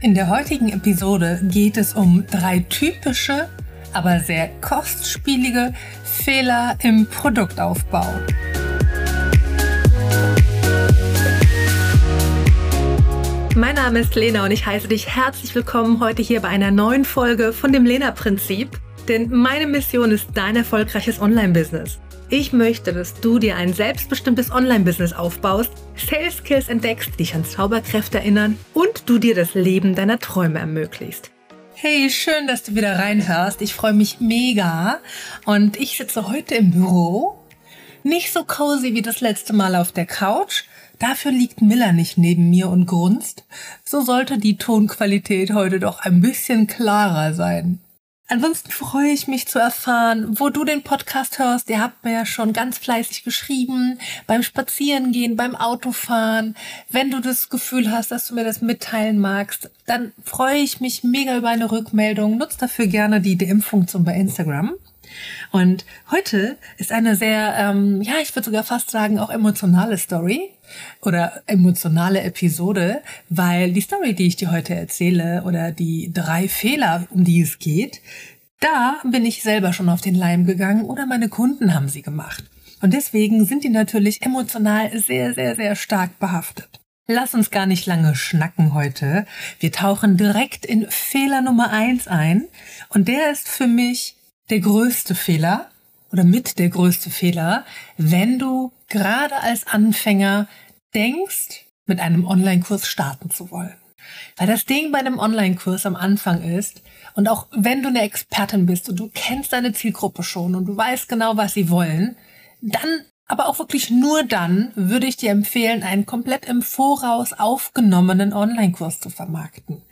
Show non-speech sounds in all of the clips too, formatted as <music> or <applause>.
In der heutigen Episode geht es um drei typische, aber sehr kostspielige Fehler im Produktaufbau. Mein Name ist Lena und ich heiße dich herzlich willkommen heute hier bei einer neuen Folge von dem Lena-Prinzip. Denn meine Mission ist dein erfolgreiches Online-Business. Ich möchte, dass du dir ein selbstbestimmtes Online-Business aufbaust, Sales Skills entdeckst, dich an Zauberkräfte erinnern und du dir das Leben deiner Träume ermöglicht. Hey, schön, dass du wieder reinhörst. Ich freue mich mega. Und ich sitze heute im Büro. Nicht so cozy wie das letzte Mal auf der Couch. Dafür liegt Miller nicht neben mir und grunzt. So sollte die Tonqualität heute doch ein bisschen klarer sein. Ansonsten freue ich mich zu erfahren, wo du den Podcast hörst. Ihr habt mir ja schon ganz fleißig geschrieben, beim Spazierengehen, beim Autofahren. Wenn du das Gefühl hast, dass du mir das mitteilen magst, dann freue ich mich mega über eine Rückmeldung. Nutz dafür gerne die DM-Funktion bei Instagram. Und heute ist eine sehr, ähm, ja, ich würde sogar fast sagen, auch emotionale Story oder emotionale Episode, weil die Story, die ich dir heute erzähle oder die drei Fehler, um die es geht, da bin ich selber schon auf den Leim gegangen oder meine Kunden haben sie gemacht. Und deswegen sind die natürlich emotional sehr, sehr, sehr stark behaftet. Lass uns gar nicht lange schnacken heute. Wir tauchen direkt in Fehler Nummer eins ein. Und der ist für mich der größte Fehler oder mit der größte Fehler, wenn du gerade als Anfänger denkst, mit einem Online-Kurs starten zu wollen. Weil das Ding bei einem Online-Kurs am Anfang ist, und auch wenn du eine Expertin bist und du kennst deine Zielgruppe schon und du weißt genau, was sie wollen, dann aber auch wirklich nur dann würde ich dir empfehlen, einen komplett im Voraus aufgenommenen Online-Kurs zu vermarkten.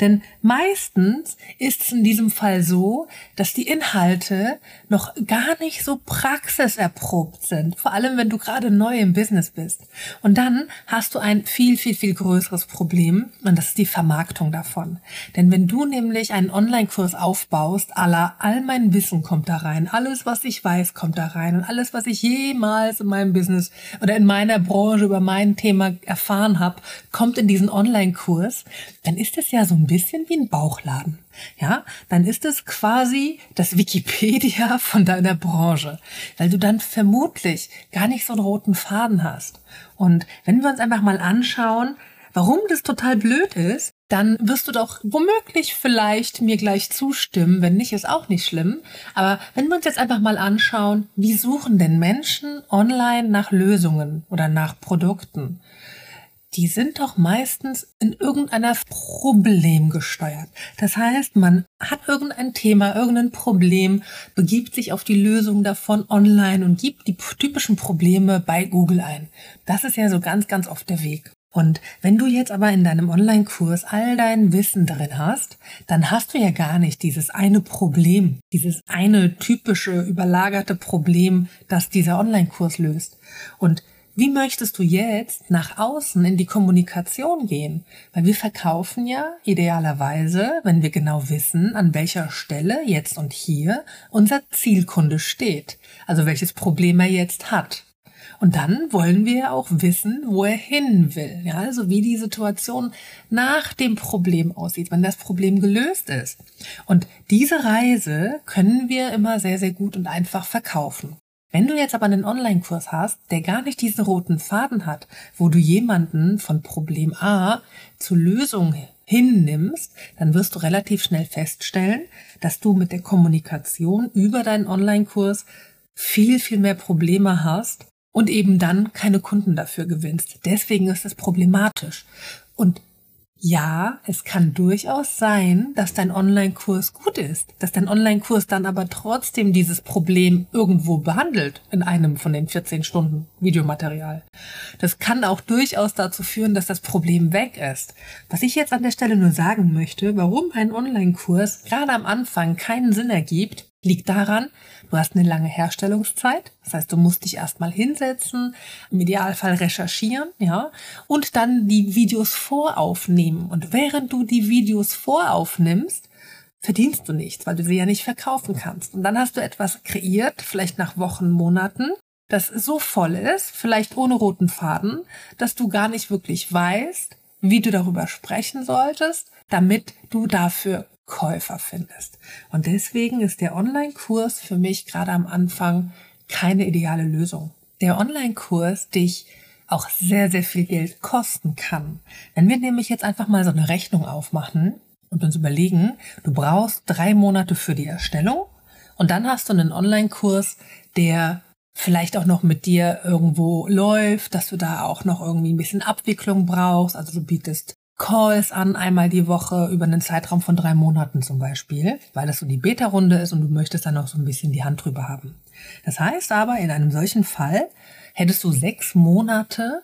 Denn meistens ist es in diesem Fall so, dass die Inhalte noch gar nicht so praxiserprobt sind. Vor allem, wenn du gerade neu im Business bist. Und dann hast du ein viel, viel, viel größeres Problem. Und das ist die Vermarktung davon. Denn wenn du nämlich einen Online-Kurs aufbaust, aller all mein Wissen kommt da rein, alles, was ich weiß, kommt da rein und alles, was ich jemals in meinem Business oder in meiner Branche über mein Thema erfahren habe, kommt in diesen Online-Kurs, dann ist es ja so ein bisschen wie ein Bauchladen. Ja, dann ist es quasi das Wikipedia <laughs> von deiner Branche, weil du dann vermutlich gar nicht so einen roten Faden hast. Und wenn wir uns einfach mal anschauen, warum das total blöd ist, dann wirst du doch womöglich vielleicht mir gleich zustimmen. Wenn nicht, ist auch nicht schlimm. Aber wenn wir uns jetzt einfach mal anschauen, wie suchen denn Menschen online nach Lösungen oder nach Produkten? die sind doch meistens in irgendeiner Problem gesteuert. Das heißt, man hat irgendein Thema, irgendein Problem, begibt sich auf die Lösung davon online und gibt die typischen Probleme bei Google ein. Das ist ja so ganz, ganz oft der Weg. Und wenn du jetzt aber in deinem Online-Kurs all dein Wissen drin hast, dann hast du ja gar nicht dieses eine Problem, dieses eine typische überlagerte Problem, das dieser Online-Kurs löst. Und wie möchtest du jetzt nach außen in die Kommunikation gehen? Weil wir verkaufen ja idealerweise, wenn wir genau wissen, an welcher Stelle jetzt und hier unser Zielkunde steht. Also welches Problem er jetzt hat. Und dann wollen wir auch wissen, wo er hin will. Ja, also wie die Situation nach dem Problem aussieht, wenn das Problem gelöst ist. Und diese Reise können wir immer sehr, sehr gut und einfach verkaufen. Wenn du jetzt aber einen Online-Kurs hast, der gar nicht diesen roten Faden hat, wo du jemanden von Problem A zur Lösung hinnimmst, dann wirst du relativ schnell feststellen, dass du mit der Kommunikation über deinen Online-Kurs viel, viel mehr Probleme hast und eben dann keine Kunden dafür gewinnst. Deswegen ist es problematisch. Und ja, es kann durchaus sein, dass dein Online-Kurs gut ist, dass dein Online-Kurs dann aber trotzdem dieses Problem irgendwo behandelt in einem von den 14 Stunden Videomaterial. Das kann auch durchaus dazu führen, dass das Problem weg ist. Was ich jetzt an der Stelle nur sagen möchte, warum ein Online-Kurs gerade am Anfang keinen Sinn ergibt, liegt daran, du hast eine lange Herstellungszeit. Das heißt, du musst dich erstmal hinsetzen, im Idealfall recherchieren, ja, und dann die Videos voraufnehmen. Und während du die Videos voraufnimmst, verdienst du nichts, weil du sie ja nicht verkaufen kannst. Und dann hast du etwas kreiert, vielleicht nach Wochen, Monaten, das so voll ist, vielleicht ohne roten Faden, dass du gar nicht wirklich weißt, wie du darüber sprechen solltest, damit du dafür Käufer findest. Und deswegen ist der Online-Kurs für mich gerade am Anfang keine ideale Lösung. Der Online-Kurs dich auch sehr, sehr viel Geld kosten kann. Wenn wir nämlich jetzt einfach mal so eine Rechnung aufmachen und uns überlegen, du brauchst drei Monate für die Erstellung und dann hast du einen Online-Kurs, der vielleicht auch noch mit dir irgendwo läuft, dass du da auch noch irgendwie ein bisschen Abwicklung brauchst. Also du bietest Calls an, einmal die Woche über einen Zeitraum von drei Monaten zum Beispiel, weil das so die Beta-Runde ist und du möchtest dann auch so ein bisschen die Hand drüber haben. Das heißt aber, in einem solchen Fall hättest du sechs Monate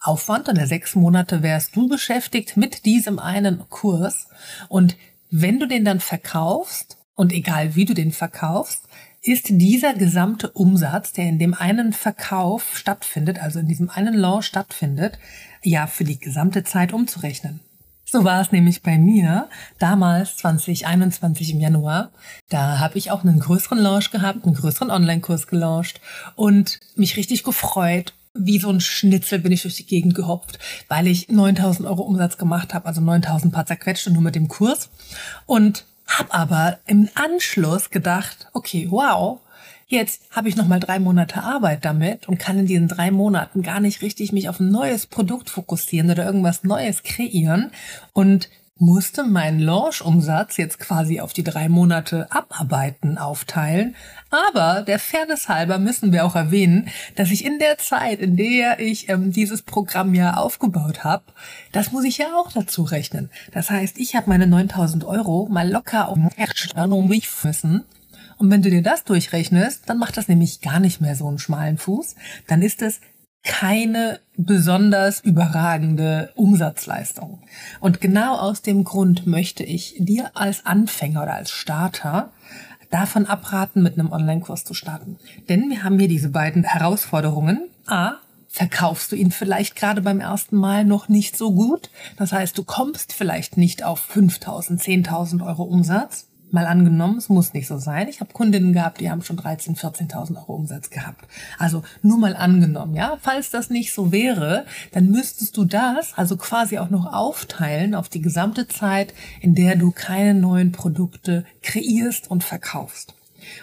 Aufwand oder sechs Monate wärst du beschäftigt mit diesem einen Kurs und wenn du den dann verkaufst und egal wie du den verkaufst, ist dieser gesamte Umsatz, der in dem einen Verkauf stattfindet, also in diesem einen Launch stattfindet, ja für die gesamte Zeit umzurechnen. So war es nämlich bei mir damals 2021 im Januar. Da habe ich auch einen größeren Launch gehabt, einen größeren Online-Kurs gelauncht und mich richtig gefreut. Wie so ein Schnitzel bin ich durch die Gegend gehopft, weil ich 9000 Euro Umsatz gemacht habe, also 9000 paar zerquetschte nur mit dem Kurs. Und hab aber im Anschluss gedacht, okay, wow, jetzt habe ich noch mal drei Monate Arbeit damit und kann in diesen drei Monaten gar nicht richtig mich auf ein neues Produkt fokussieren oder irgendwas Neues kreieren. Und musste meinen Launch-Umsatz jetzt quasi auf die drei Monate abarbeiten, aufteilen. Aber der Fairness halber müssen wir auch erwähnen, dass ich in der Zeit, in der ich ähm, dieses Programm ja aufgebaut habe, das muss ich ja auch dazu rechnen. Das heißt, ich habe meine 9000 Euro mal locker auf mich müssen. Und wenn du dir das durchrechnest, dann macht das nämlich gar nicht mehr so einen schmalen Fuß. Dann ist es keine besonders überragende Umsatzleistung. Und genau aus dem Grund möchte ich dir als Anfänger oder als Starter davon abraten, mit einem Online-Kurs zu starten. Denn wir haben hier diese beiden Herausforderungen. A, verkaufst du ihn vielleicht gerade beim ersten Mal noch nicht so gut. Das heißt, du kommst vielleicht nicht auf 5.000, 10.000 Euro Umsatz mal angenommen, es muss nicht so sein. Ich habe Kundinnen gehabt, die haben schon 13.000, 14.000 Euro Umsatz gehabt. Also nur mal angenommen, ja. Falls das nicht so wäre, dann müsstest du das also quasi auch noch aufteilen auf die gesamte Zeit, in der du keine neuen Produkte kreierst und verkaufst.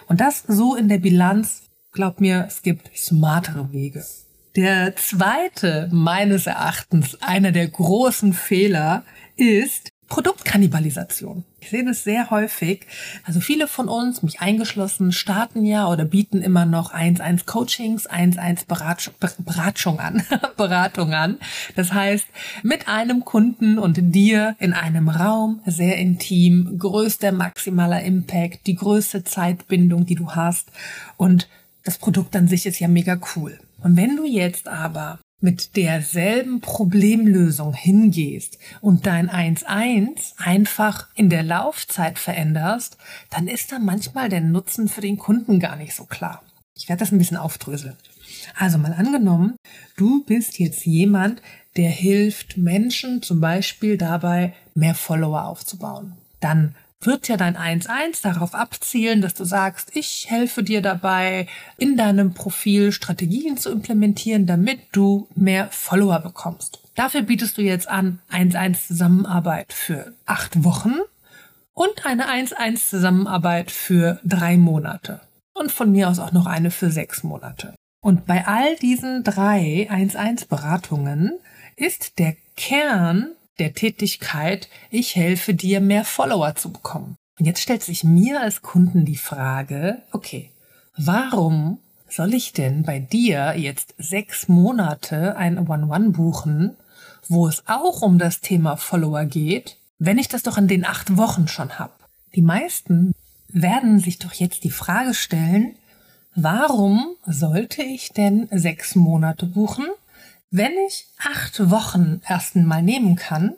Und das so in der Bilanz, glaub mir, es gibt smartere Wege. Der zweite, meines Erachtens, einer der großen Fehler ist, Produktkannibalisation. Ich sehe das sehr häufig. Also viele von uns, mich eingeschlossen, starten ja oder bieten immer noch 1-1 Coachings, 1-1 Beratung an, <laughs> Beratung an. Das heißt, mit einem Kunden und dir in einem Raum, sehr intim, größter maximaler Impact, die größte Zeitbindung, die du hast und das Produkt an sich ist ja mega cool. Und wenn du jetzt aber mit derselben Problemlösung hingehst und dein 1.1 einfach in der Laufzeit veränderst, dann ist da manchmal der Nutzen für den Kunden gar nicht so klar. Ich werde das ein bisschen aufdröseln. Also mal angenommen, du bist jetzt jemand, der hilft Menschen zum Beispiel dabei, mehr Follower aufzubauen. Dann wird ja dein 1.1 darauf abzielen, dass du sagst, ich helfe dir dabei, in deinem Profil Strategien zu implementieren, damit du mehr Follower bekommst. Dafür bietest du jetzt an 1.1 Zusammenarbeit für acht Wochen und eine 1.1 Zusammenarbeit für drei Monate. Und von mir aus auch noch eine für sechs Monate. Und bei all diesen drei 1.1 Beratungen ist der Kern der Tätigkeit, ich helfe dir, mehr Follower zu bekommen. Und jetzt stellt sich mir als Kunden die Frage, okay, warum soll ich denn bei dir jetzt sechs Monate ein One-One buchen, wo es auch um das Thema Follower geht, wenn ich das doch in den acht Wochen schon habe? Die meisten werden sich doch jetzt die Frage stellen, warum sollte ich denn sechs Monate buchen, wenn ich acht Wochen erst einmal nehmen kann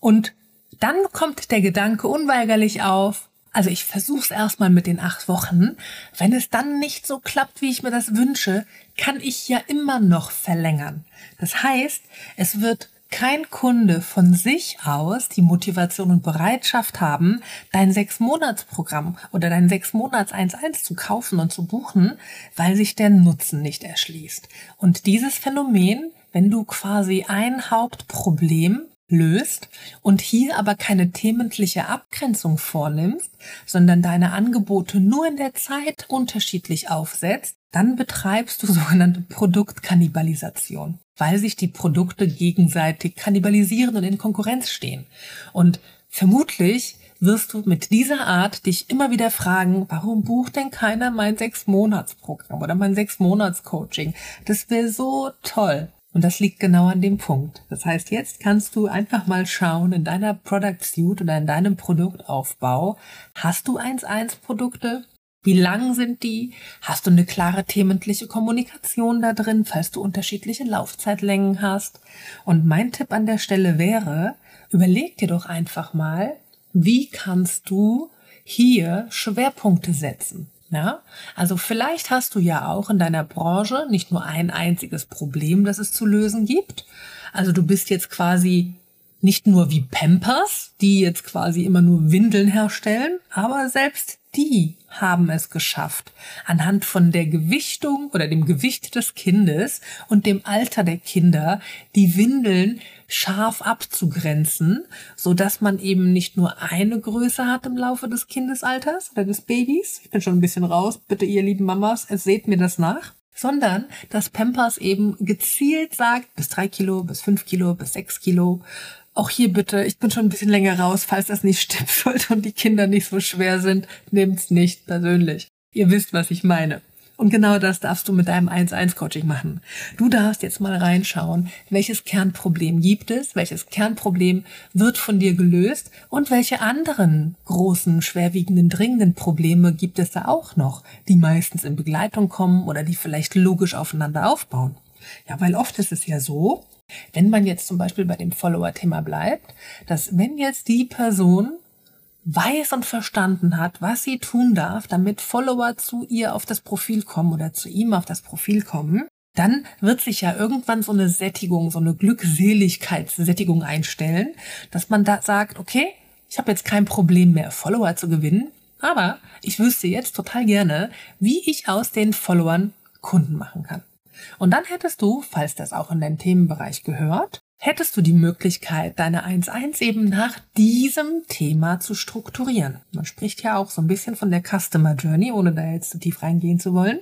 und dann kommt der Gedanke unweigerlich auf, also ich versuche es erstmal mit den acht Wochen. Wenn es dann nicht so klappt, wie ich mir das wünsche, kann ich ja immer noch verlängern. Das heißt, es wird kein Kunde von sich aus die Motivation und Bereitschaft haben, dein Sechs-Monats-Programm oder dein Sechs-Monats-1-1 zu kaufen und zu buchen, weil sich der Nutzen nicht erschließt. Und dieses Phänomen wenn du quasi ein Hauptproblem löst und hier aber keine thementliche Abgrenzung vornimmst, sondern deine Angebote nur in der Zeit unterschiedlich aufsetzt, dann betreibst du <laughs> sogenannte Produktkannibalisation, weil sich die Produkte gegenseitig kannibalisieren und in Konkurrenz stehen. Und vermutlich wirst du mit dieser Art dich immer wieder fragen, warum bucht denn keiner mein Sechs-Monats-Programm oder mein Sechs-Monats-Coaching? Das wäre so toll. Und das liegt genau an dem Punkt. Das heißt, jetzt kannst du einfach mal schauen in deiner Product Suite oder in deinem Produktaufbau. Hast du 1-1 Produkte? Wie lang sind die? Hast du eine klare thementliche Kommunikation da drin, falls du unterschiedliche Laufzeitlängen hast? Und mein Tipp an der Stelle wäre, überleg dir doch einfach mal, wie kannst du hier Schwerpunkte setzen? Ja, also vielleicht hast du ja auch in deiner Branche nicht nur ein einziges Problem, das es zu lösen gibt. Also du bist jetzt quasi nicht nur wie Pampers, die jetzt quasi immer nur Windeln herstellen, aber selbst die haben es geschafft, anhand von der Gewichtung oder dem Gewicht des Kindes und dem Alter der Kinder die Windeln scharf abzugrenzen, so dass man eben nicht nur eine Größe hat im Laufe des Kindesalters oder des Babys. Ich bin schon ein bisschen raus. Bitte, ihr lieben Mamas, seht mir das nach sondern dass Pampers eben gezielt sagt, bis drei Kilo, bis fünf Kilo, bis sechs Kilo auch hier bitte, ich bin schon ein bisschen länger raus, falls das nicht stimmen <laughs> sollte und die Kinder nicht so schwer sind, nehmt's nicht persönlich. Ihr wisst, was ich meine. Und genau das darfst du mit deinem 1-1-Coaching machen. Du darfst jetzt mal reinschauen, welches Kernproblem gibt es, welches Kernproblem wird von dir gelöst und welche anderen großen, schwerwiegenden, dringenden Probleme gibt es da auch noch, die meistens in Begleitung kommen oder die vielleicht logisch aufeinander aufbauen. Ja, weil oft ist es ja so, wenn man jetzt zum Beispiel bei dem Follower-Thema bleibt, dass wenn jetzt die Person weiß und verstanden hat, was sie tun darf, damit Follower zu ihr auf das Profil kommen oder zu ihm auf das Profil kommen, dann wird sich ja irgendwann so eine Sättigung, so eine Glückseligkeitssättigung einstellen, dass man da sagt, okay, ich habe jetzt kein Problem mehr, Follower zu gewinnen, aber ich wüsste jetzt total gerne, wie ich aus den Followern Kunden machen kann. Und dann hättest du, falls das auch in deinen Themenbereich gehört, hättest du die Möglichkeit, deine 1.1 eben nach diesem Thema zu strukturieren. Man spricht ja auch so ein bisschen von der Customer Journey, ohne da jetzt zu tief reingehen zu wollen.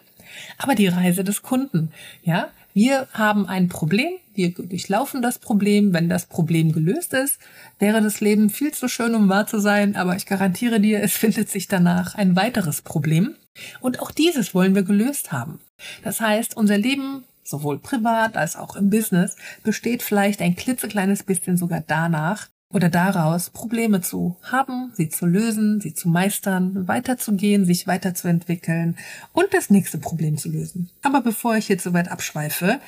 Aber die Reise des Kunden, ja, wir haben ein Problem, wir durchlaufen das Problem. Wenn das Problem gelöst ist, wäre das Leben viel zu schön, um wahr zu sein, aber ich garantiere dir, es findet sich danach ein weiteres Problem. Und auch dieses wollen wir gelöst haben. Das heißt, unser Leben, sowohl privat als auch im Business, besteht vielleicht ein klitzekleines bisschen sogar danach oder daraus, Probleme zu haben, sie zu lösen, sie zu meistern, weiterzugehen, sich weiterzuentwickeln und das nächste Problem zu lösen. Aber bevor ich jetzt so weit abschweife,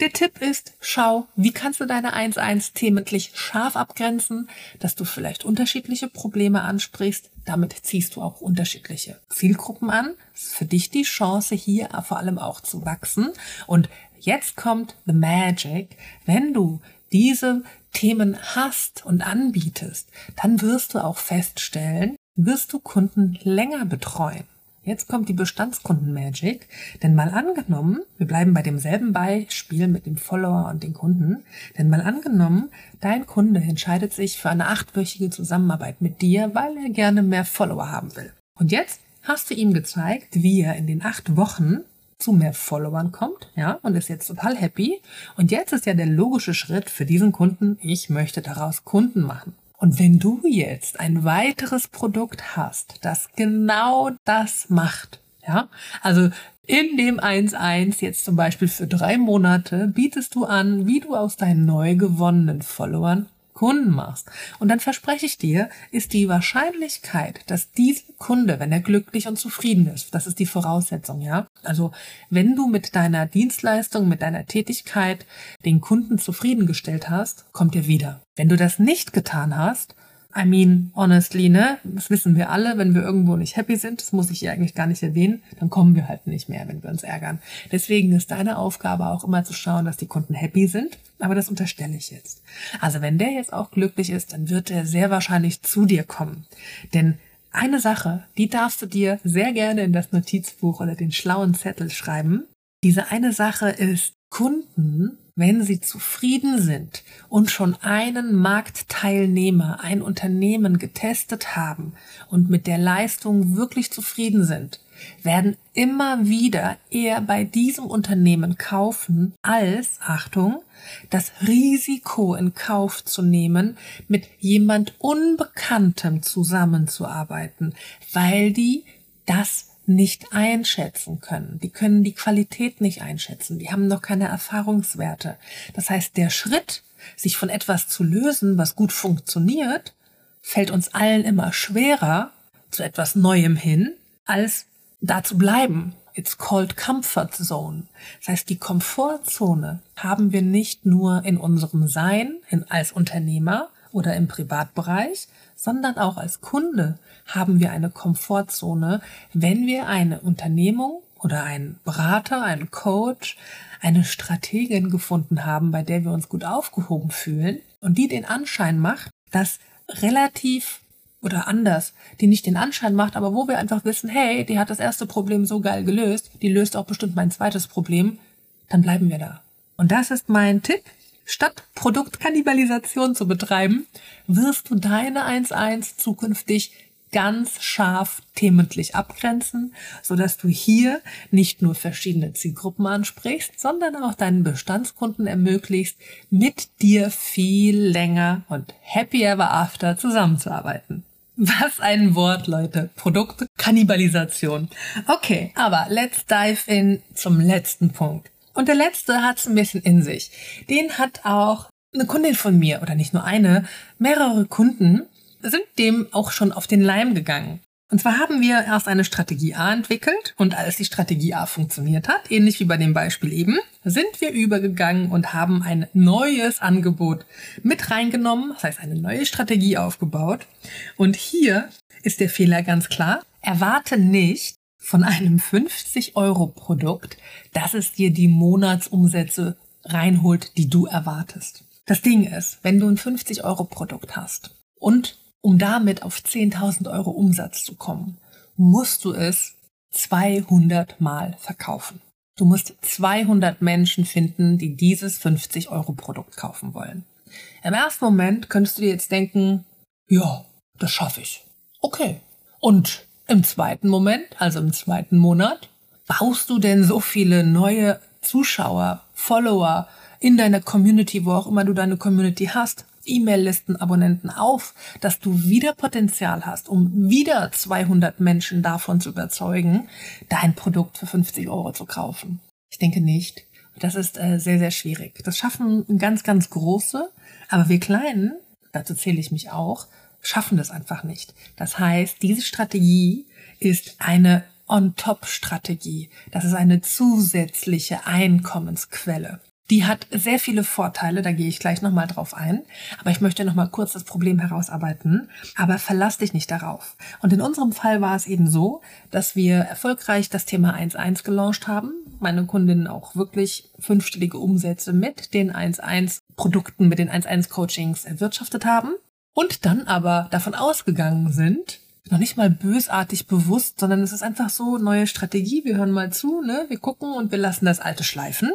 der Tipp ist, schau, wie kannst du deine 1-1 thementlich scharf abgrenzen, dass du vielleicht unterschiedliche Probleme ansprichst. Damit ziehst du auch unterschiedliche Zielgruppen an. Ist für dich die Chance, hier vor allem auch zu wachsen. Und jetzt kommt the magic. Wenn du diese Themen hast und anbietest, dann wirst du auch feststellen, wirst du Kunden länger betreuen. Jetzt kommt die Bestandskunden-Magic. Denn mal angenommen, wir bleiben bei demselben Beispiel mit dem Follower und den Kunden. Denn mal angenommen, dein Kunde entscheidet sich für eine achtwöchige Zusammenarbeit mit dir, weil er gerne mehr Follower haben will. Und jetzt hast du ihm gezeigt, wie er in den acht Wochen zu mehr Followern kommt, ja, und ist jetzt total happy. Und jetzt ist ja der logische Schritt für diesen Kunden, ich möchte daraus Kunden machen. Und wenn du jetzt ein weiteres Produkt hast, das genau das macht, ja, also in dem 1.1 jetzt zum Beispiel für drei Monate bietest du an, wie du aus deinen neu gewonnenen Followern Kunden machst. Und dann verspreche ich dir, ist die Wahrscheinlichkeit, dass dieser Kunde, wenn er glücklich und zufrieden ist, das ist die Voraussetzung, ja. Also, wenn du mit deiner Dienstleistung, mit deiner Tätigkeit den Kunden zufriedengestellt hast, kommt er wieder. Wenn du das nicht getan hast, I mean, honestly, ne? Das wissen wir alle, wenn wir irgendwo nicht happy sind, das muss ich hier eigentlich gar nicht erwähnen, dann kommen wir halt nicht mehr, wenn wir uns ärgern. Deswegen ist deine Aufgabe auch immer zu schauen, dass die Kunden happy sind. Aber das unterstelle ich jetzt. Also wenn der jetzt auch glücklich ist, dann wird er sehr wahrscheinlich zu dir kommen. Denn eine Sache, die darfst du dir sehr gerne in das Notizbuch oder den schlauen Zettel schreiben. Diese eine Sache ist, Kunden wenn sie zufrieden sind und schon einen Marktteilnehmer, ein Unternehmen getestet haben und mit der Leistung wirklich zufrieden sind, werden immer wieder eher bei diesem Unternehmen kaufen, als, Achtung, das Risiko in Kauf zu nehmen, mit jemand Unbekanntem zusammenzuarbeiten, weil die das nicht einschätzen können. Die können die Qualität nicht einschätzen. Die haben noch keine Erfahrungswerte. Das heißt, der Schritt, sich von etwas zu lösen, was gut funktioniert, fällt uns allen immer schwerer zu etwas Neuem hin, als da zu bleiben. It's called Comfort Zone. Das heißt, die Komfortzone haben wir nicht nur in unserem Sein in, als Unternehmer oder im Privatbereich, sondern auch als Kunde haben wir eine Komfortzone, wenn wir eine Unternehmung oder einen Berater, einen Coach, eine Strategin gefunden haben, bei der wir uns gut aufgehoben fühlen und die den Anschein macht, dass relativ oder anders, die nicht den Anschein macht, aber wo wir einfach wissen, hey, die hat das erste Problem so geil gelöst, die löst auch bestimmt mein zweites Problem, dann bleiben wir da. Und das ist mein Tipp. Statt Produktkannibalisation zu betreiben, wirst du deine 1.1 zukünftig ganz scharf thementlich abgrenzen, so dass du hier nicht nur verschiedene Zielgruppen ansprichst, sondern auch deinen Bestandskunden ermöglicht, mit dir viel länger und happy ever after zusammenzuarbeiten. Was ein Wort, Leute. Produktkannibalisation. Okay, aber let's dive in zum letzten Punkt. Und der letzte hat es ein bisschen in sich. Den hat auch eine Kundin von mir, oder nicht nur eine, mehrere Kunden sind dem auch schon auf den Leim gegangen. Und zwar haben wir erst eine Strategie A entwickelt und als die Strategie A funktioniert hat, ähnlich wie bei dem Beispiel eben, sind wir übergegangen und haben ein neues Angebot mit reingenommen, das heißt eine neue Strategie aufgebaut. Und hier ist der Fehler ganz klar. Erwarte nicht von einem 50 Euro Produkt, dass es dir die Monatsumsätze reinholt, die du erwartest. Das Ding ist, wenn du ein 50 Euro Produkt hast und um damit auf 10.000 Euro Umsatz zu kommen, musst du es 200 Mal verkaufen. Du musst 200 Menschen finden, die dieses 50 Euro Produkt kaufen wollen. Im ersten Moment könntest du dir jetzt denken, ja, das schaffe ich. Okay. Und im zweiten Moment, also im zweiten Monat, baust du denn so viele neue Zuschauer, Follower in deiner Community, wo auch immer du deine Community hast, E-Mail-Listen-Abonnenten auf, dass du wieder Potenzial hast, um wieder 200 Menschen davon zu überzeugen, dein Produkt für 50 Euro zu kaufen? Ich denke nicht. Das ist äh, sehr, sehr schwierig. Das schaffen ganz, ganz große, aber wir Kleinen, dazu zähle ich mich auch, schaffen das einfach nicht. Das heißt, diese Strategie ist eine On-Top-Strategie. Das ist eine zusätzliche Einkommensquelle. Die hat sehr viele Vorteile, da gehe ich gleich nochmal drauf ein. Aber ich möchte nochmal kurz das Problem herausarbeiten. Aber verlass dich nicht darauf. Und in unserem Fall war es eben so, dass wir erfolgreich das Thema 1.1 gelauncht haben. Meine Kundinnen auch wirklich fünfstellige Umsätze mit den 1.1 Produkten, mit den 1.1 Coachings erwirtschaftet haben. Und dann aber davon ausgegangen sind, noch nicht mal bösartig bewusst, sondern es ist einfach so neue Strategie. Wir hören mal zu, ne? Wir gucken und wir lassen das alte schleifen.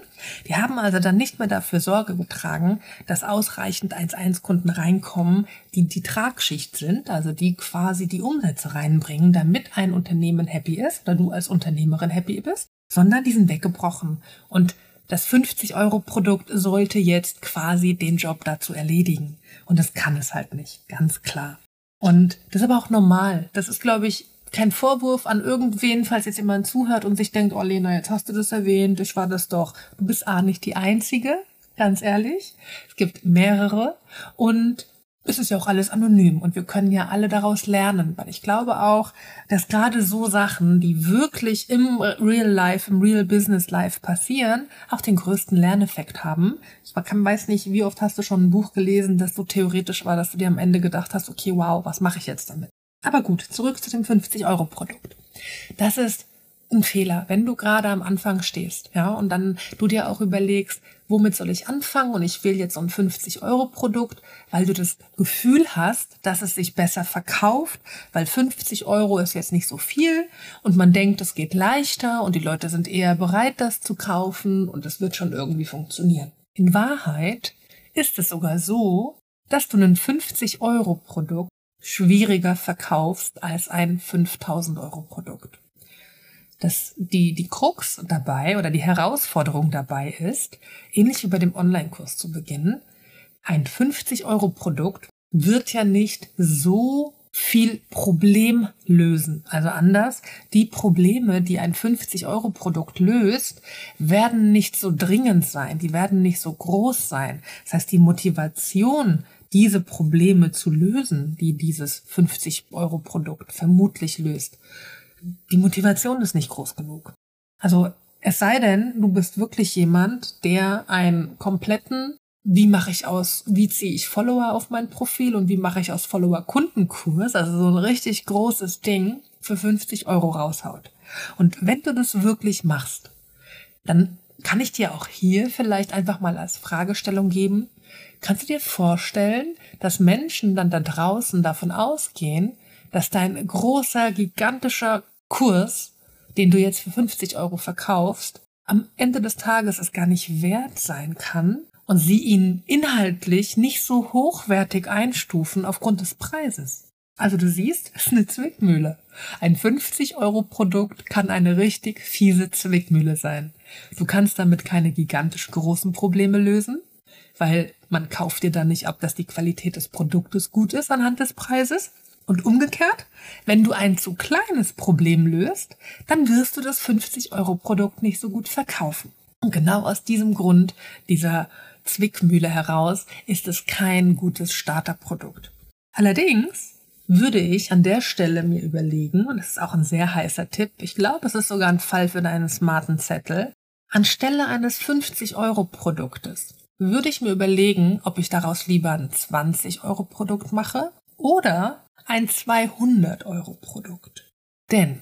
Die haben also dann nicht mehr dafür Sorge getragen, dass ausreichend 1-1-Kunden reinkommen, die die Tragschicht sind, also die quasi die Umsätze reinbringen, damit ein Unternehmen happy ist oder du als Unternehmerin happy bist, sondern die sind weggebrochen. Und das 50-Euro-Produkt sollte jetzt quasi den Job dazu erledigen. Und das kann es halt nicht, ganz klar. Und das ist aber auch normal. Das ist, glaube ich, kein Vorwurf an irgendwen, falls jetzt jemand zuhört und sich denkt, oh Lena, jetzt hast du das erwähnt, ich war das doch. Du bist A nicht die Einzige, ganz ehrlich. Es gibt mehrere und es ist ja auch alles anonym und wir können ja alle daraus lernen, weil ich glaube auch, dass gerade so Sachen, die wirklich im Real Life, im Real Business Life passieren, auch den größten Lerneffekt haben. Ich weiß nicht, wie oft hast du schon ein Buch gelesen, das so theoretisch war, dass du dir am Ende gedacht hast, okay, wow, was mache ich jetzt damit? Aber gut, zurück zu dem 50-Euro-Produkt. Das ist ein Fehler, wenn du gerade am Anfang stehst, ja, und dann du dir auch überlegst, womit soll ich anfangen und ich will jetzt so ein 50 Euro Produkt, weil du das Gefühl hast, dass es sich besser verkauft, weil 50 Euro ist jetzt nicht so viel und man denkt, es geht leichter und die Leute sind eher bereit, das zu kaufen und es wird schon irgendwie funktionieren. In Wahrheit ist es sogar so, dass du ein 50 Euro Produkt schwieriger verkaufst als ein 5000 Euro Produkt. Das, die, die Krux dabei oder die Herausforderung dabei ist, ähnlich wie bei dem Online-Kurs zu Beginn, ein 50 Euro Produkt wird ja nicht so viel Problem lösen. Also anders, die Probleme, die ein 50-Euro-Produkt löst, werden nicht so dringend sein, die werden nicht so groß sein. Das heißt, die Motivation, diese Probleme zu lösen, die dieses 50-Euro-Produkt vermutlich löst, die Motivation ist nicht groß genug. Also es sei denn, du bist wirklich jemand, der einen kompletten wie mache ich aus, wie ziehe ich Follower auf mein Profil und wie mache ich aus Follower Kundenkurs, also so ein richtig großes Ding für 50 Euro raushaut. Und wenn du das wirklich machst, dann kann ich dir auch hier vielleicht einfach mal als Fragestellung geben, kannst du dir vorstellen, dass Menschen dann da draußen davon ausgehen, dass dein großer, gigantischer Kurs, den du jetzt für 50 Euro verkaufst, am Ende des Tages es gar nicht wert sein kann, und sie ihn inhaltlich nicht so hochwertig einstufen aufgrund des Preises. Also du siehst, es ist eine Zwickmühle. Ein 50-Euro-Produkt kann eine richtig fiese Zwickmühle sein. Du kannst damit keine gigantisch großen Probleme lösen, weil man kauft dir dann nicht ab, dass die Qualität des Produktes gut ist anhand des Preises. Und umgekehrt, wenn du ein zu kleines Problem löst, dann wirst du das 50-Euro-Produkt nicht so gut verkaufen. Und genau aus diesem Grund, dieser Zwickmühle heraus ist es kein gutes Starterprodukt. Allerdings würde ich an der Stelle mir überlegen, und das ist auch ein sehr heißer Tipp, ich glaube, es ist sogar ein Fall für deinen smarten Zettel, anstelle eines 50-Euro-Produktes würde ich mir überlegen, ob ich daraus lieber ein 20-Euro-Produkt mache oder ein 200-Euro-Produkt. Denn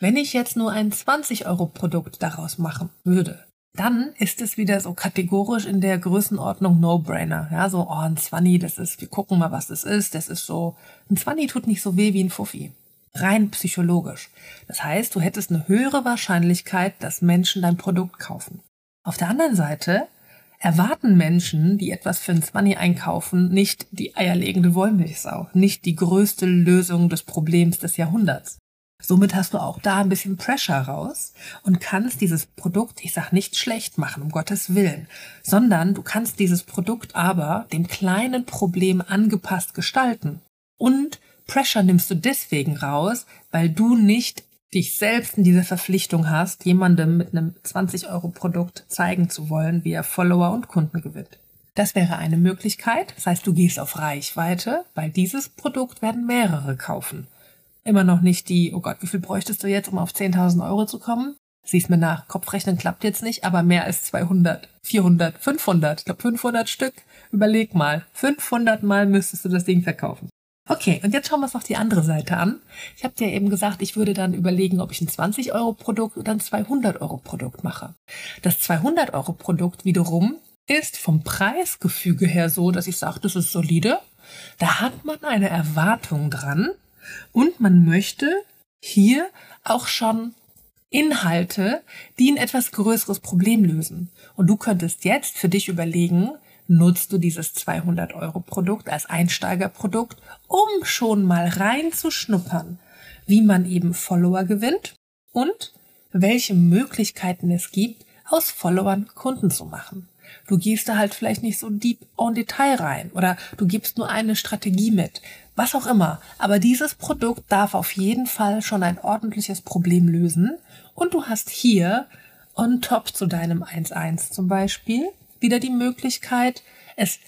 wenn ich jetzt nur ein 20-Euro-Produkt daraus machen würde, dann ist es wieder so kategorisch in der Größenordnung No-Brainer. Ja, so, oh, ein Zwanni, das ist, wir gucken mal, was das ist. Das ist so, ein Zwanni tut nicht so weh wie ein Fuffi. Rein psychologisch. Das heißt, du hättest eine höhere Wahrscheinlichkeit, dass Menschen dein Produkt kaufen. Auf der anderen Seite erwarten Menschen, die etwas für ein Zwanni einkaufen, nicht die eierlegende Wollmilchsau, nicht die größte Lösung des Problems des Jahrhunderts. Somit hast du auch da ein bisschen Pressure raus und kannst dieses Produkt, ich sag nicht schlecht machen, um Gottes Willen, sondern du kannst dieses Produkt aber dem kleinen Problem angepasst gestalten. Und Pressure nimmst du deswegen raus, weil du nicht dich selbst in dieser Verpflichtung hast, jemandem mit einem 20-Euro-Produkt zeigen zu wollen, wie er Follower und Kunden gewinnt. Das wäre eine Möglichkeit. Das heißt, du gehst auf Reichweite, weil dieses Produkt werden mehrere kaufen immer noch nicht die, oh Gott, wie viel bräuchtest du jetzt, um auf 10.000 Euro zu kommen? Siehst mir nach, Kopfrechnen klappt jetzt nicht, aber mehr als 200, 400, 500, ich glaube 500 Stück. Überleg mal, 500 Mal müsstest du das Ding verkaufen. Okay, und jetzt schauen wir uns noch die andere Seite an. Ich habe dir eben gesagt, ich würde dann überlegen, ob ich ein 20-Euro-Produkt oder ein 200-Euro-Produkt mache. Das 200-Euro-Produkt wiederum ist vom Preisgefüge her so, dass ich sage, das ist solide. Da hat man eine Erwartung dran, und man möchte hier auch schon Inhalte, die ein etwas größeres Problem lösen. Und du könntest jetzt für dich überlegen, nutzt du dieses 200 Euro Produkt als Einsteigerprodukt, um schon mal reinzuschnuppern, wie man eben Follower gewinnt und welche Möglichkeiten es gibt, aus Followern Kunden zu machen. Du gehst da halt vielleicht nicht so deep en Detail rein oder du gibst nur eine Strategie mit, was auch immer. Aber dieses Produkt darf auf jeden Fall schon ein ordentliches Problem lösen und du hast hier on top zu deinem 1.1 zum Beispiel wieder die Möglichkeit, es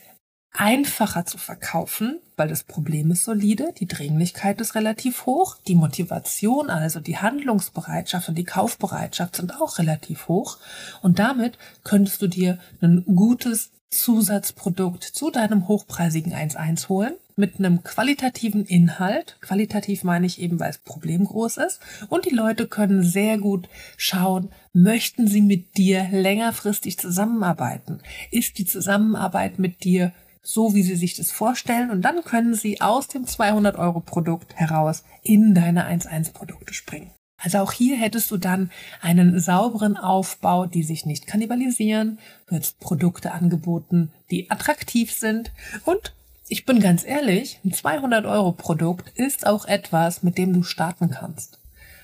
einfacher zu verkaufen, weil das Problem ist solide, die Dringlichkeit ist relativ hoch, die Motivation, also die Handlungsbereitschaft und die Kaufbereitschaft sind auch relativ hoch. Und damit könntest du dir ein gutes Zusatzprodukt zu deinem hochpreisigen 1.1 holen mit einem qualitativen Inhalt. Qualitativ meine ich eben, weil das Problem groß ist. Und die Leute können sehr gut schauen, möchten sie mit dir längerfristig zusammenarbeiten? Ist die Zusammenarbeit mit dir so, wie sie sich das vorstellen? Und dann können sie aus dem 200 Euro Produkt heraus in deine 1.1 Produkte springen. Also auch hier hättest du dann einen sauberen Aufbau, die sich nicht kannibalisieren, hättest Produkte angeboten, die attraktiv sind und ich bin ganz ehrlich, ein 200 Euro Produkt ist auch etwas, mit dem du starten kannst.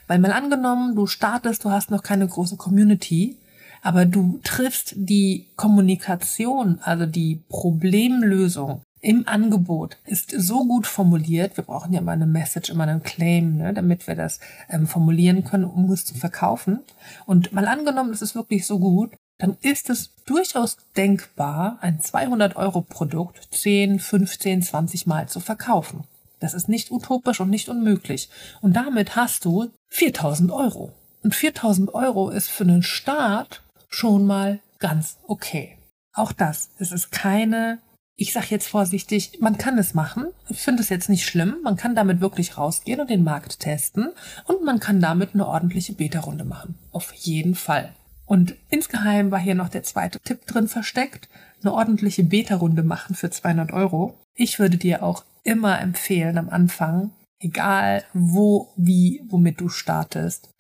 Weil mal angenommen, du startest, du hast noch keine große Community, aber du triffst die Kommunikation, also die Problemlösung im Angebot ist so gut formuliert. Wir brauchen ja immer eine Message, immer einen Claim, ne, damit wir das ähm, formulieren können, um es zu verkaufen. Und mal angenommen, es ist wirklich so gut, dann ist es durchaus denkbar, ein 200-Euro-Produkt 10, 15, 20 Mal zu verkaufen. Das ist nicht utopisch und nicht unmöglich. Und damit hast du 4000 Euro. Und 4000 Euro ist für einen Start schon mal ganz okay. Auch das, es ist keine ich sage jetzt vorsichtig, man kann es machen. Ich finde es jetzt nicht schlimm. Man kann damit wirklich rausgehen und den Markt testen. Und man kann damit eine ordentliche Beta-Runde machen. Auf jeden Fall. Und insgeheim war hier noch der zweite Tipp drin versteckt. Eine ordentliche Beta-Runde machen für 200 Euro. Ich würde dir auch immer empfehlen am Anfang, egal wo, wie, womit du startest,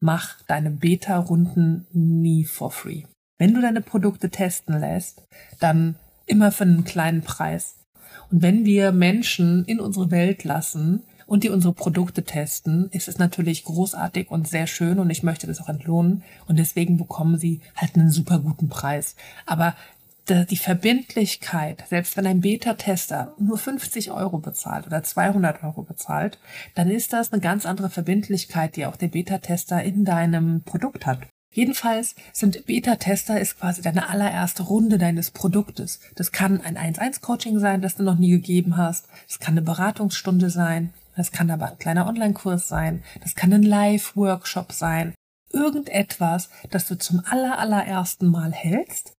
mach deine Beta-Runden nie for free. Wenn du deine Produkte testen lässt, dann immer für einen kleinen Preis. Und wenn wir Menschen in unsere Welt lassen und die unsere Produkte testen, ist es natürlich großartig und sehr schön und ich möchte das auch entlohnen und deswegen bekommen sie halt einen super guten Preis. Aber die Verbindlichkeit, selbst wenn ein Beta-Tester nur 50 Euro bezahlt oder 200 Euro bezahlt, dann ist das eine ganz andere Verbindlichkeit, die auch der Beta-Tester in deinem Produkt hat. Jedenfalls sind Beta-Tester ist quasi deine allererste Runde deines Produktes. Das kann ein 1-1-Coaching sein, das du noch nie gegeben hast. Das kann eine Beratungsstunde sein. Das kann aber ein kleiner Online-Kurs sein. Das kann ein Live-Workshop sein. Irgendetwas, das du zum aller, allerersten Mal hältst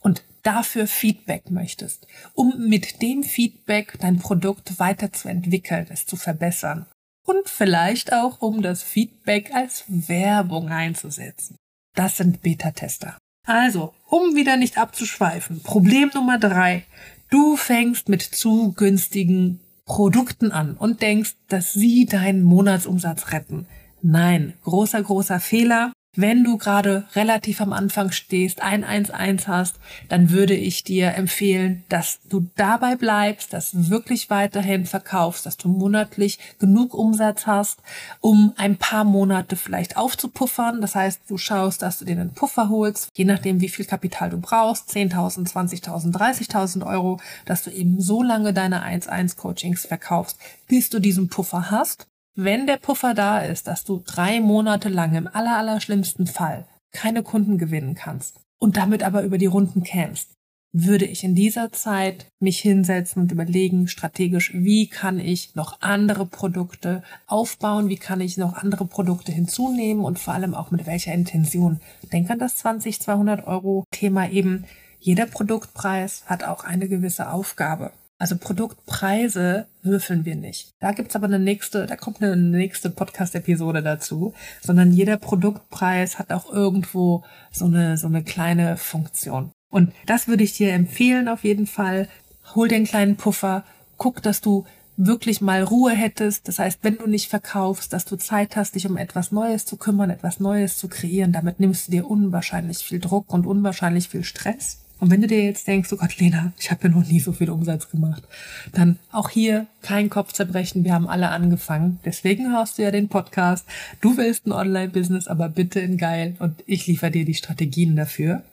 und dafür Feedback möchtest, um mit dem Feedback dein Produkt weiterzuentwickeln, es zu verbessern. Und vielleicht auch, um das Feedback als Werbung einzusetzen. Das sind Beta-Tester. Also, um wieder nicht abzuschweifen, Problem Nummer drei. Du fängst mit zu günstigen Produkten an und denkst, dass sie deinen Monatsumsatz retten. Nein, großer, großer Fehler. Wenn du gerade relativ am Anfang stehst, ein 1-1 hast, dann würde ich dir empfehlen, dass du dabei bleibst, dass du wirklich weiterhin verkaufst, dass du monatlich genug Umsatz hast, um ein paar Monate vielleicht aufzupuffern. Das heißt, du schaust, dass du dir einen Puffer holst, je nachdem, wie viel Kapital du brauchst, 10.000, 20.000, 30.000 Euro, dass du eben so lange deine 1-1 Coachings verkaufst, bis du diesen Puffer hast wenn der Puffer da ist, dass du drei Monate lang im allerallerschlimmsten Fall keine Kunden gewinnen kannst und damit aber über die Runden kämst, würde ich in dieser Zeit mich hinsetzen und überlegen, strategisch, wie kann ich noch andere Produkte aufbauen, wie kann ich noch andere Produkte hinzunehmen und vor allem auch mit welcher Intention. Denk an das 20, 200 Euro Thema eben. Jeder Produktpreis hat auch eine gewisse Aufgabe. Also Produktpreise würfeln wir nicht. Da gibt's aber eine nächste, da kommt eine nächste Podcast-Episode dazu, sondern jeder Produktpreis hat auch irgendwo so eine, so eine kleine Funktion. Und das würde ich dir empfehlen auf jeden Fall. Hol einen kleinen Puffer, guck, dass du wirklich mal Ruhe hättest. Das heißt, wenn du nicht verkaufst, dass du Zeit hast, dich um etwas Neues zu kümmern, etwas Neues zu kreieren. Damit nimmst du dir unwahrscheinlich viel Druck und unwahrscheinlich viel Stress. Und wenn du dir jetzt denkst, oh Gott, Lena, ich habe ja noch nie so viel Umsatz gemacht, dann auch hier kein Kopf zerbrechen. Wir haben alle angefangen. Deswegen hörst du ja den Podcast. Du willst ein Online-Business, aber bitte in geil. Und ich liefere dir die Strategien dafür.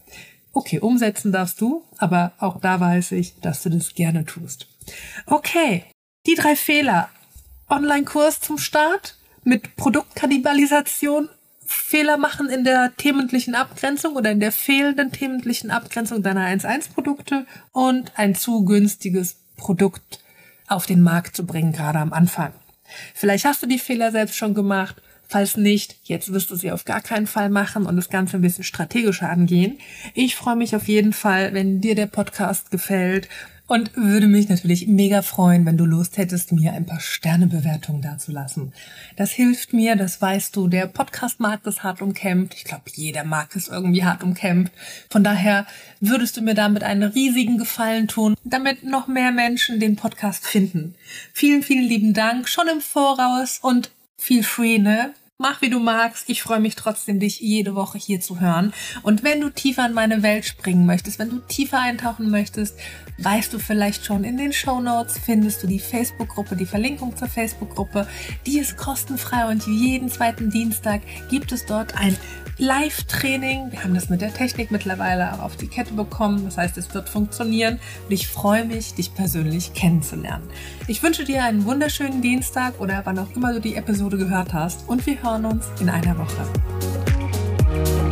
Okay, umsetzen darfst du, aber auch da weiß ich, dass du das gerne tust. Okay, die drei Fehler. Online-Kurs zum Start mit Produktkannibalisation Fehler machen in der thementlichen Abgrenzung oder in der fehlenden thementlichen Abgrenzung deiner 1-1-Produkte und ein zu günstiges Produkt auf den Markt zu bringen, gerade am Anfang. Vielleicht hast du die Fehler selbst schon gemacht. Falls nicht, jetzt wirst du sie auf gar keinen Fall machen und das Ganze ein bisschen strategischer angehen. Ich freue mich auf jeden Fall, wenn dir der Podcast gefällt und würde mich natürlich mega freuen, wenn du Lust hättest, mir ein paar Sternebewertungen dazulassen. Das hilft mir, das weißt du. Der Podcast-Markt ist hart umkämpft. Ich glaube, jeder Markt ist irgendwie hart umkämpft. Von daher würdest du mir damit einen riesigen Gefallen tun, damit noch mehr Menschen den Podcast finden. Vielen, vielen lieben Dank schon im Voraus und feel free, ne? Mach wie du magst. Ich freue mich trotzdem, dich jede Woche hier zu hören. Und wenn du tiefer in meine Welt springen möchtest, wenn du tiefer eintauchen möchtest, weißt du vielleicht schon, in den Show Notes findest du die Facebook-Gruppe, die Verlinkung zur Facebook-Gruppe. Die ist kostenfrei und jeden zweiten Dienstag gibt es dort ein Live-Training. Wir haben das mit der Technik mittlerweile auch auf die Kette bekommen. Das heißt, es wird funktionieren. Und ich freue mich, dich persönlich kennenzulernen. Ich wünsche dir einen wunderschönen Dienstag oder wann auch immer du die Episode gehört hast. Und wir hören uns in einer Woche.